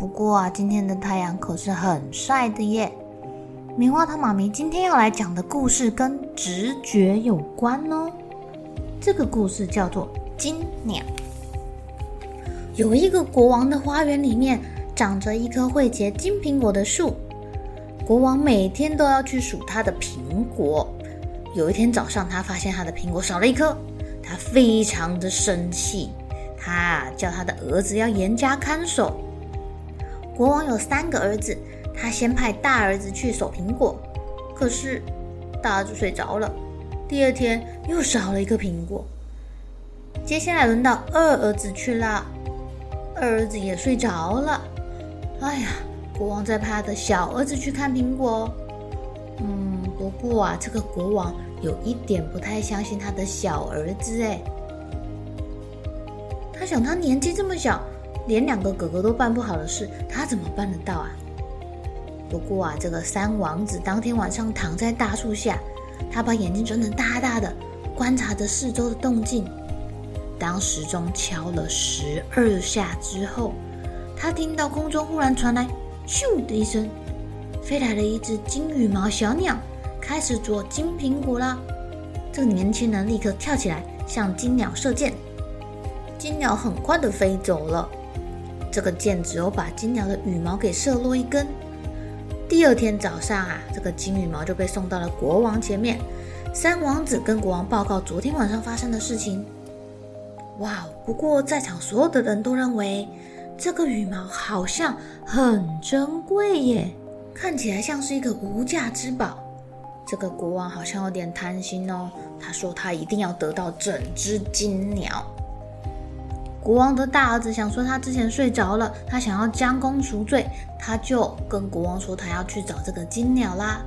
不过啊，今天的太阳可是很晒的耶。棉花糖妈咪今天要来讲的故事跟直觉有关哦。这个故事叫做《金鸟》。有一个国王的花园里面长着一棵会结金苹果的树，国王每天都要去数他的苹果。有一天早上，他发现他的苹果少了一颗，他非常的生气，他叫他的儿子要严加看守。国王有三个儿子，他先派大儿子去守苹果，可是大儿子睡着了。第二天又少了一个苹果。接下来轮到二儿子去了，二儿子也睡着了。哎呀，国王再派他的小儿子去看苹果。嗯，不过啊，这个国王有一点不太相信他的小儿子哎。他想，他年纪这么小。连两个哥哥都办不好的事，他怎么办得到啊？不过啊，这个三王子当天晚上躺在大树下，他把眼睛睁得大大的，观察着四周的动静。当时钟敲了十二下之后，他听到空中忽然传来“咻”的一声，飞来了一只金羽毛小鸟，开始啄金苹果啦。这个年轻人立刻跳起来向金鸟射箭，金鸟很快的飞走了。这个箭只有把金鸟的羽毛给射落一根。第二天早上啊，这个金羽毛就被送到了国王前面。三王子跟国王报告昨天晚上发生的事情。哇，不过在场所有的人都认为这个羽毛好像很珍贵耶，看起来像是一个无价之宝。这个国王好像有点贪心哦，他说他一定要得到整只金鸟。国王的大儿子想说，他之前睡着了，他想要将功赎罪，他就跟国王说，他要去找这个金鸟啦。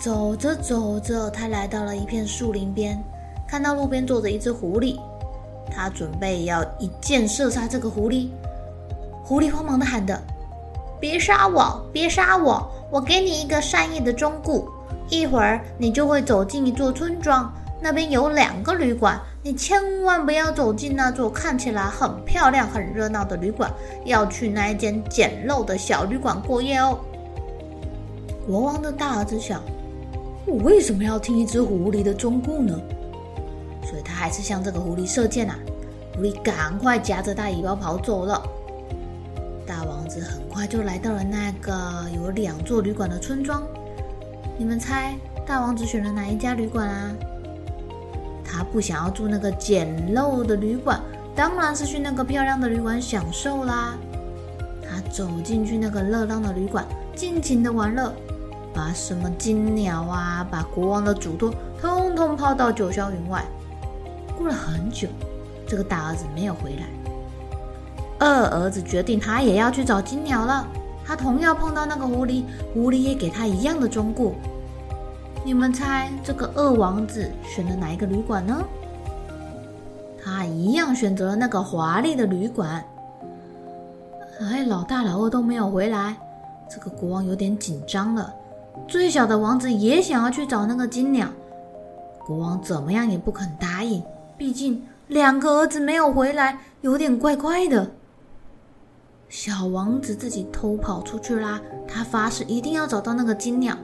走着走着，他来到了一片树林边，看到路边坐着一只狐狸，他准备要一箭射杀这个狐狸。狐狸慌忙的喊的：“别杀我，别杀我，我给你一个善意的忠告，一会儿你就会走进一座村庄。”那边有两个旅馆，你千万不要走进那座看起来很漂亮、很热闹的旅馆，要去那一间简陋的小旅馆过夜哦。国王的大儿子想：我为什么要听一只狐狸的忠告呢？所以他还是向这个狐狸射箭啊！狐狸赶快夹着大尾巴跑走了。大王子很快就来到了那个有两座旅馆的村庄。你们猜，大王子选了哪一家旅馆啊？他不想要住那个简陋的旅馆，当然是去那个漂亮的旅馆享受啦。他走进去那个热闹的旅馆，尽情的玩乐，把什么金鸟啊，把国王的嘱托，通通抛到九霄云外。过了很久，这个大儿子没有回来。二儿子决定他也要去找金鸟了。他同样碰到那个狐狸，狐狸也给他一样的忠告。你们猜这个二王子选了哪一个旅馆呢？他一样选择了那个华丽的旅馆。哎，老大老二都没有回来，这个国王有点紧张了。最小的王子也想要去找那个金鸟，国王怎么样也不肯答应，毕竟两个儿子没有回来，有点怪怪的。小王子自己偷跑出去啦，他发誓一定要找到那个金鸟。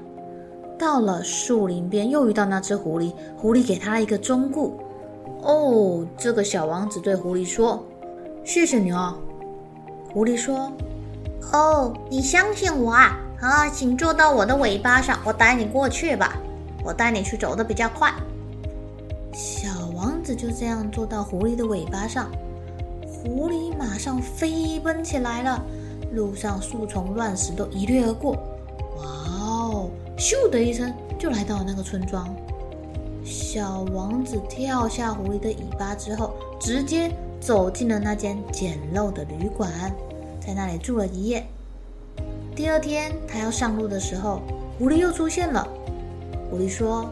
到了树林边，又遇到那只狐狸。狐狸给他一个忠告。哦，这个小王子对狐狸说：“谢谢你哦。”狐狸说：“哦，你相信我啊？啊，请坐到我的尾巴上，我带你过去吧。我带你去走的比较快。小王子就这样坐到狐狸的尾巴上，狐狸马上飞奔起来了，路上树丛乱石都一掠而过。咻的一声就来到了那个村庄。小王子跳下狐狸的尾巴之后，直接走进了那间简陋的旅馆，在那里住了一夜。第二天，他要上路的时候，狐狸又出现了。狐狸说：“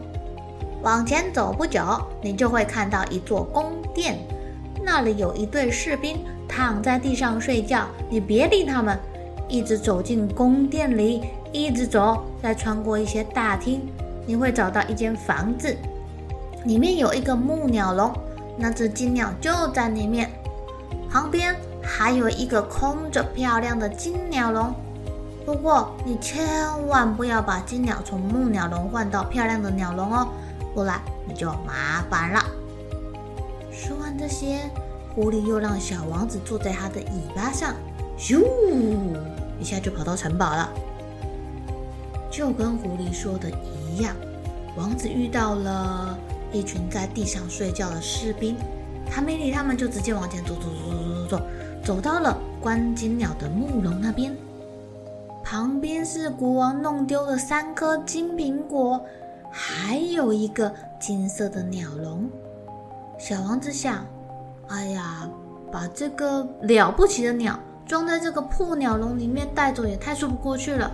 往前走不久，你就会看到一座宫殿，那里有一队士兵躺在地上睡觉。你别理他们，一直走进宫殿里，一直走，再穿过一些大厅，你会找到一间房子。”里面有一个木鸟笼，那只金鸟就在里面。旁边还有一个空着漂亮的金鸟笼，不过你千万不要把金鸟从木鸟笼换到漂亮的鸟笼哦，不然你就麻烦了。说完这些，狐狸又让小王子坐在它的尾巴上，咻，一下就跑到城堡了。就跟狐狸说的一样，王子遇到了。一群在地上睡觉的士兵，他没理他们，就直接往前走，走，走，走，走，走，走到了关金鸟的木笼那边。旁边是国王弄丢的三颗金苹果，还有一个金色的鸟笼。小王子想：哎呀，把这个了不起的鸟装在这个破鸟笼里面带走，也太说不过去了。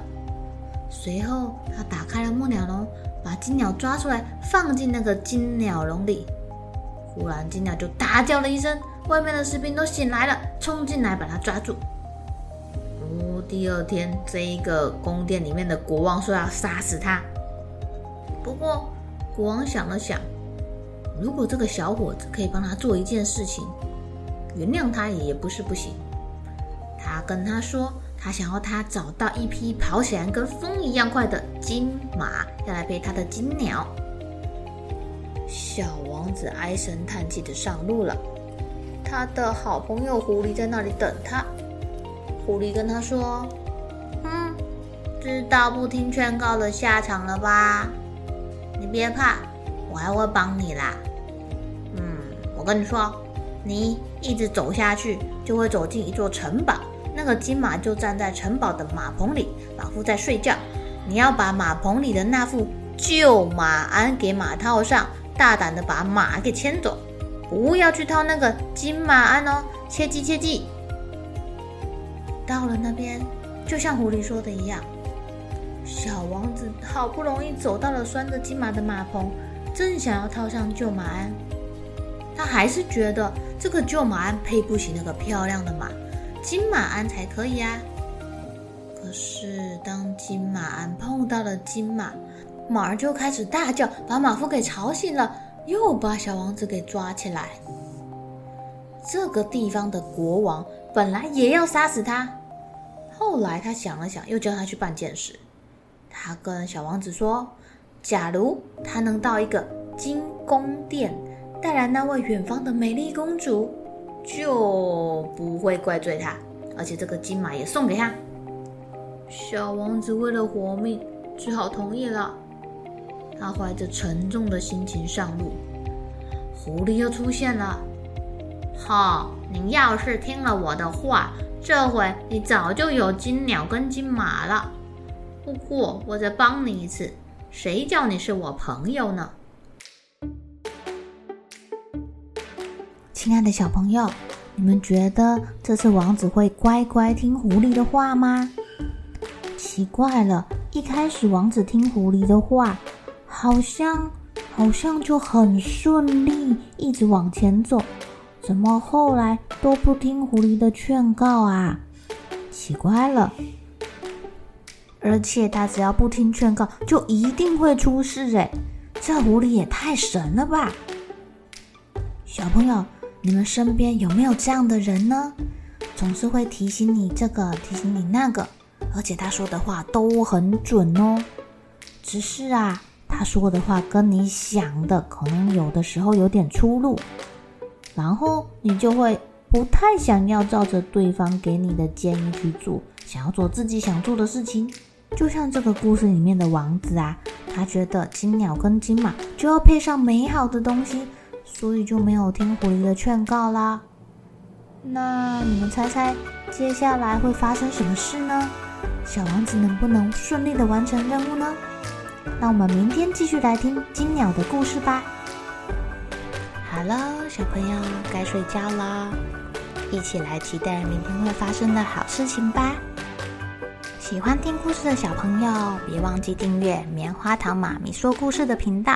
随后，他打开了木鸟笼。把金鸟抓出来，放进那个金鸟笼里。忽然，金鸟就大叫了一声，外面的士兵都醒来了，冲进来把它抓住。哦，第二天，这一个宫殿里面的国王说要杀死他。不过，国王想了想，如果这个小伙子可以帮他做一件事情，原谅他也不是不行。他跟他说。他想要他找到一匹跑起来跟风一样快的金马，要来陪他的金鸟。小王子唉声叹气的上路了。他的好朋友狐狸在那里等他。狐狸跟他说：“嗯，知道不听劝告的下场了吧？你别怕，我还会帮你啦。嗯，我跟你说，你一直走下去，就会走进一座城堡。”那个金马就站在城堡的马棚里，老夫在睡觉。你要把马棚里的那副旧马鞍给马套上，大胆的把马给牵走，不要去套那个金马鞍哦，切记切记。到了那边，就像狐狸说的一样，小王子好不容易走到了拴着金马的马棚，正想要套上旧马鞍，他还是觉得这个旧马鞍配不起那个漂亮的马。金马鞍才可以啊！可是当金马鞍碰到了金马，马儿就开始大叫，把马夫给吵醒了，又把小王子给抓起来。这个地方的国王本来也要杀死他，后来他想了想，又叫他去办件事。他跟小王子说：“假如他能到一个金宫殿，带来那位远方的美丽公主。”就不会怪罪他，而且这个金马也送给他。小王子为了活命，只好同意了。他怀着沉重的心情上路，狐狸又出现了。好，你要是听了我的话，这回你早就有金鸟跟金马了。不过我再帮你一次，谁叫你是我朋友呢？亲爱的小朋友，你们觉得这次王子会乖乖听狐狸的话吗？奇怪了，一开始王子听狐狸的话，好像好像就很顺利，一直往前走。怎么后来都不听狐狸的劝告啊？奇怪了，而且他只要不听劝告，就一定会出事诶。这狐狸也太神了吧！小朋友。你们身边有没有这样的人呢？总是会提醒你这个，提醒你那个，而且他说的话都很准哦。只是啊，他说的话跟你想的可能有的时候有点出入，然后你就会不太想要照着对方给你的建议去做，想要做自己想做的事情。就像这个故事里面的王子啊，他觉得金鸟跟金马就要配上美好的东西，所以就没有听狐狸的劝告啦。那你们猜猜，接下来会发生什么事呢？小王子能不能顺利的完成任务呢？那我们明天继续来听金鸟的故事吧。好了，小朋友该睡觉了，一起来期待明天会发生的好事情吧。喜欢听故事的小朋友，别忘记订阅棉花糖妈咪说故事的频道。